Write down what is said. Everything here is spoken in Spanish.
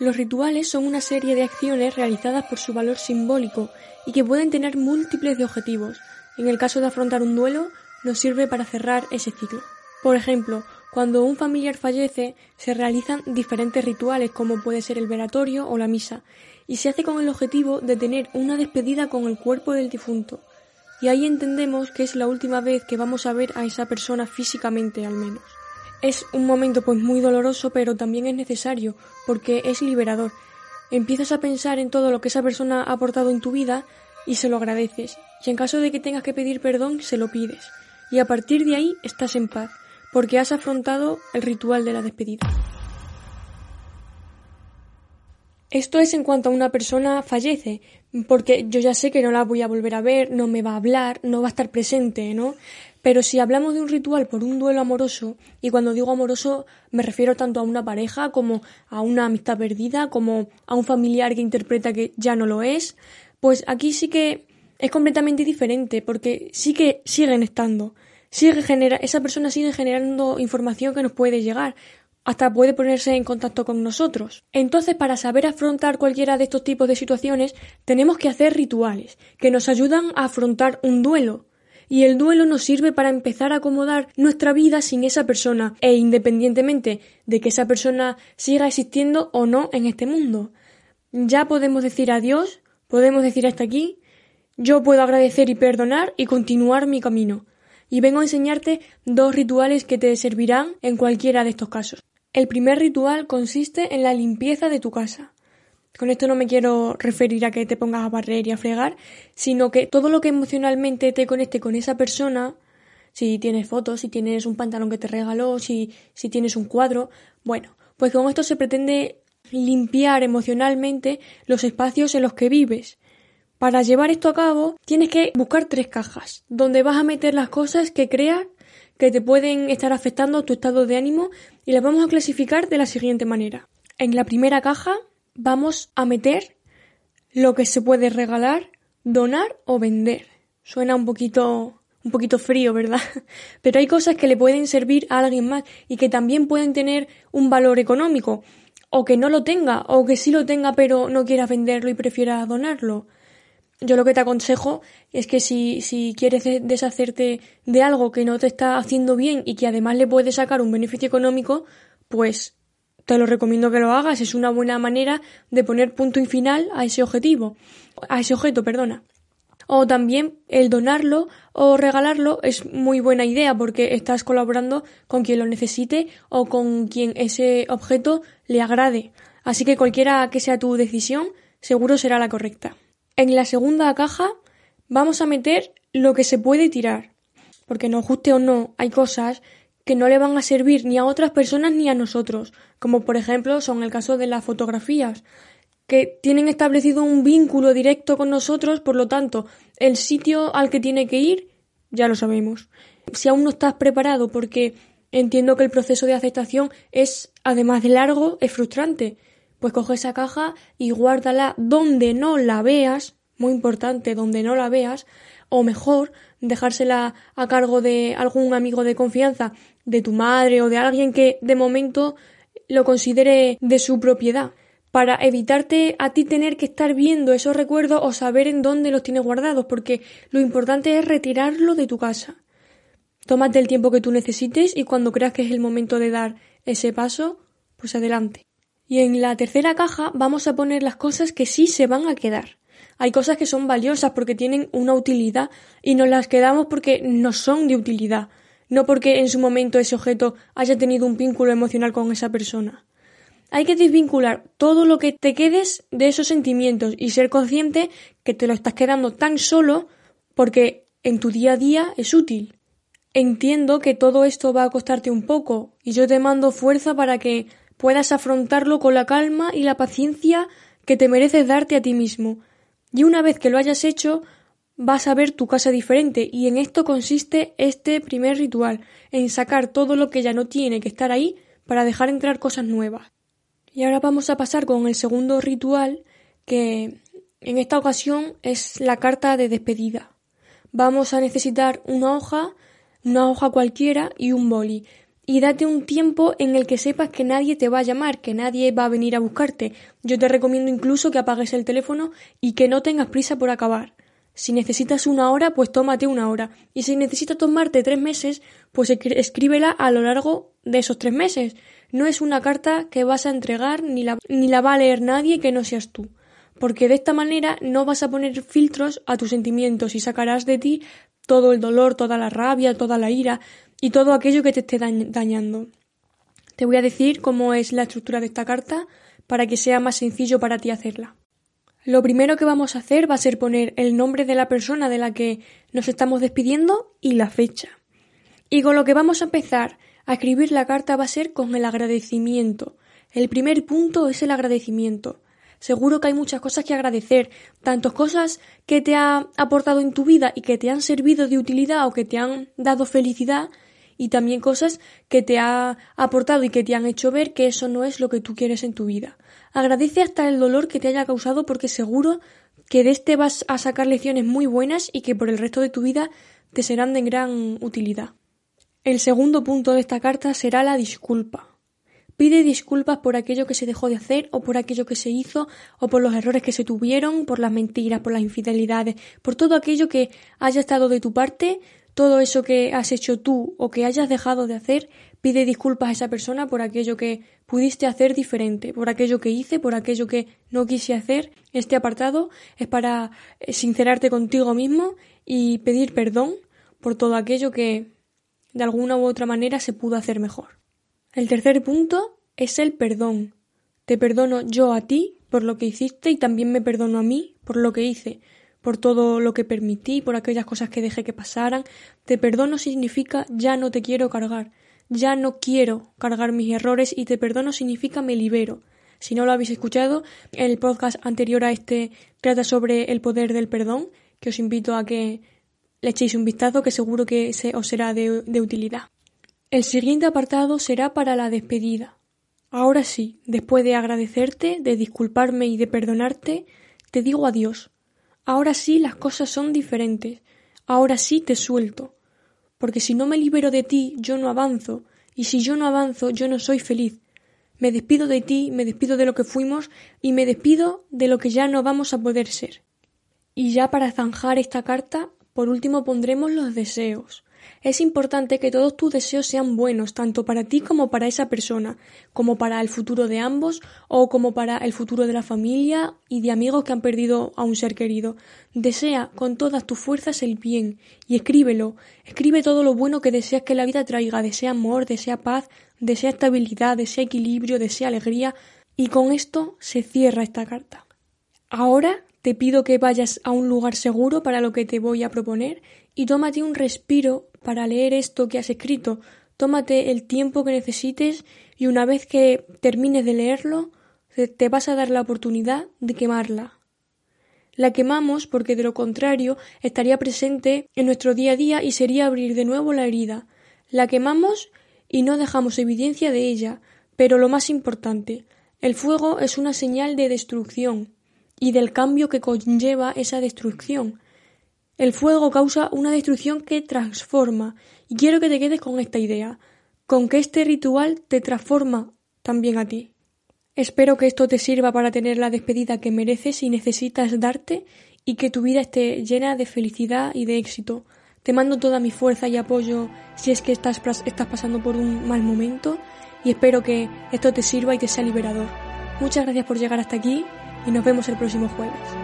Los rituales son una serie de acciones realizadas por su valor simbólico y que pueden tener múltiples de objetivos. En el caso de afrontar un duelo, nos sirve para cerrar ese ciclo. Por ejemplo, cuando un familiar fallece, se realizan diferentes rituales como puede ser el velatorio o la misa, y se hace con el objetivo de tener una despedida con el cuerpo del difunto. Y ahí entendemos que es la última vez que vamos a ver a esa persona físicamente al menos. Es un momento pues muy doloroso, pero también es necesario, porque es liberador. Empiezas a pensar en todo lo que esa persona ha aportado en tu vida y se lo agradeces. Y en caso de que tengas que pedir perdón, se lo pides. Y a partir de ahí estás en paz, porque has afrontado el ritual de la despedida. Esto es en cuanto a una persona fallece, porque yo ya sé que no la voy a volver a ver, no me va a hablar, no va a estar presente, ¿no? Pero si hablamos de un ritual por un duelo amoroso, y cuando digo amoroso me refiero tanto a una pareja como a una amistad perdida, como a un familiar que interpreta que ya no lo es, pues aquí sí que es completamente diferente, porque sí que siguen estando. Sigue genera esa persona sigue generando información que nos puede llegar, hasta puede ponerse en contacto con nosotros. Entonces, para saber afrontar cualquiera de estos tipos de situaciones, tenemos que hacer rituales que nos ayudan a afrontar un duelo y el duelo nos sirve para empezar a acomodar nuestra vida sin esa persona e independientemente de que esa persona siga existiendo o no en este mundo. Ya podemos decir adiós, podemos decir hasta aquí, yo puedo agradecer y perdonar y continuar mi camino. Y vengo a enseñarte dos rituales que te servirán en cualquiera de estos casos. El primer ritual consiste en la limpieza de tu casa. Con esto no me quiero referir a que te pongas a barrer y a fregar, sino que todo lo que emocionalmente te conecte con esa persona, si tienes fotos, si tienes un pantalón que te regaló, si, si tienes un cuadro, bueno, pues con esto se pretende limpiar emocionalmente los espacios en los que vives. Para llevar esto a cabo, tienes que buscar tres cajas, donde vas a meter las cosas que creas que te pueden estar afectando tu estado de ánimo y las vamos a clasificar de la siguiente manera. En la primera caja vamos a meter lo que se puede regalar, donar o vender. Suena un poquito un poquito frío, ¿verdad? Pero hay cosas que le pueden servir a alguien más y que también pueden tener un valor económico, o que no lo tenga, o que sí lo tenga pero no quieras venderlo y prefieras donarlo. Yo lo que te aconsejo es que si, si quieres deshacerte de algo que no te está haciendo bien y que además le puedes sacar un beneficio económico, pues te lo recomiendo que lo hagas, es una buena manera de poner punto y final a ese objetivo, a ese objeto, perdona. O también el donarlo o regalarlo es muy buena idea porque estás colaborando con quien lo necesite o con quien ese objeto le agrade. Así que cualquiera que sea tu decisión, seguro será la correcta. En la segunda caja vamos a meter lo que se puede tirar. Porque nos guste o no, hay cosas que no le van a servir ni a otras personas ni a nosotros, como por ejemplo son el caso de las fotografías, que tienen establecido un vínculo directo con nosotros, por lo tanto, el sitio al que tiene que ir ya lo sabemos. Si aún no estás preparado porque entiendo que el proceso de aceptación es, además de largo, es frustrante, pues coge esa caja y guárdala donde no la veas, muy importante, donde no la veas, o mejor, dejársela a cargo de algún amigo de confianza, de tu madre o de alguien que de momento lo considere de su propiedad, para evitarte a ti tener que estar viendo esos recuerdos o saber en dónde los tienes guardados, porque lo importante es retirarlo de tu casa. Tómate el tiempo que tú necesites y cuando creas que es el momento de dar ese paso, pues adelante. Y en la tercera caja vamos a poner las cosas que sí se van a quedar. Hay cosas que son valiosas porque tienen una utilidad y nos las quedamos porque no son de utilidad, no porque en su momento ese objeto haya tenido un vínculo emocional con esa persona. Hay que desvincular todo lo que te quedes de esos sentimientos y ser consciente que te lo estás quedando tan solo porque en tu día a día es útil. Entiendo que todo esto va a costarte un poco y yo te mando fuerza para que puedas afrontarlo con la calma y la paciencia que te mereces darte a ti mismo. Y una vez que lo hayas hecho, vas a ver tu casa diferente y en esto consiste este primer ritual, en sacar todo lo que ya no tiene que estar ahí para dejar entrar cosas nuevas. Y ahora vamos a pasar con el segundo ritual que en esta ocasión es la carta de despedida. Vamos a necesitar una hoja, una hoja cualquiera y un boli. Y date un tiempo en el que sepas que nadie te va a llamar, que nadie va a venir a buscarte. Yo te recomiendo incluso que apagues el teléfono y que no tengas prisa por acabar. Si necesitas una hora, pues tómate una hora. Y si necesitas tomarte tres meses, pues escríbela a lo largo de esos tres meses. No es una carta que vas a entregar ni la, ni la va a leer nadie que no seas tú. Porque de esta manera no vas a poner filtros a tus sentimientos y sacarás de ti todo el dolor, toda la rabia, toda la ira y todo aquello que te esté dañando. Te voy a decir cómo es la estructura de esta carta para que sea más sencillo para ti hacerla. Lo primero que vamos a hacer va a ser poner el nombre de la persona de la que nos estamos despidiendo y la fecha. Y con lo que vamos a empezar a escribir la carta va a ser con el agradecimiento. El primer punto es el agradecimiento. Seguro que hay muchas cosas que agradecer, tantas cosas que te ha aportado en tu vida y que te han servido de utilidad o que te han dado felicidad, y también cosas que te ha aportado y que te han hecho ver que eso no es lo que tú quieres en tu vida. Agradece hasta el dolor que te haya causado porque seguro que de este vas a sacar lecciones muy buenas y que por el resto de tu vida te serán de gran utilidad. El segundo punto de esta carta será la disculpa. Pide disculpas por aquello que se dejó de hacer o por aquello que se hizo o por los errores que se tuvieron, por las mentiras, por las infidelidades, por todo aquello que haya estado de tu parte todo eso que has hecho tú o que hayas dejado de hacer, pide disculpas a esa persona por aquello que pudiste hacer diferente, por aquello que hice, por aquello que no quise hacer. Este apartado es para eh, sincerarte contigo mismo y pedir perdón por todo aquello que de alguna u otra manera se pudo hacer mejor. El tercer punto es el perdón. Te perdono yo a ti por lo que hiciste y también me perdono a mí por lo que hice por todo lo que permití, por aquellas cosas que dejé que pasaran. Te perdono significa ya no te quiero cargar, ya no quiero cargar mis errores y te perdono significa me libero. Si no lo habéis escuchado, el podcast anterior a este trata sobre el poder del perdón, que os invito a que le echéis un vistazo, que seguro que se os será de, de utilidad. El siguiente apartado será para la despedida. Ahora sí, después de agradecerte, de disculparme y de perdonarte, te digo adiós. Ahora sí las cosas son diferentes. Ahora sí te suelto. Porque si no me libero de ti, yo no avanzo. Y si yo no avanzo, yo no soy feliz. Me despido de ti, me despido de lo que fuimos y me despido de lo que ya no vamos a poder ser. Y ya para zanjar esta carta, por último pondremos los deseos. Es importante que todos tus deseos sean buenos, tanto para ti como para esa persona, como para el futuro de ambos o como para el futuro de la familia y de amigos que han perdido a un ser querido. Desea con todas tus fuerzas el bien y escríbelo. Escribe todo lo bueno que deseas que la vida traiga. Desea amor, desea paz, desea estabilidad, desea equilibrio, desea alegría. Y con esto se cierra esta carta. Ahora te pido que vayas a un lugar seguro para lo que te voy a proponer y tómate un respiro para leer esto que has escrito. Tómate el tiempo que necesites y una vez que termines de leerlo, te vas a dar la oportunidad de quemarla. La quemamos porque de lo contrario estaría presente en nuestro día a día y sería abrir de nuevo la herida. La quemamos y no dejamos evidencia de ella, pero lo más importante, el fuego es una señal de destrucción y del cambio que conlleva esa destrucción. El fuego causa una destrucción que transforma, y quiero que te quedes con esta idea, con que este ritual te transforma también a ti. Espero que esto te sirva para tener la despedida que mereces y necesitas darte y que tu vida esté llena de felicidad y de éxito. Te mando toda mi fuerza y apoyo si es que estás, estás pasando por un mal momento y espero que esto te sirva y te sea liberador. Muchas gracias por llegar hasta aquí y nos vemos el próximo jueves.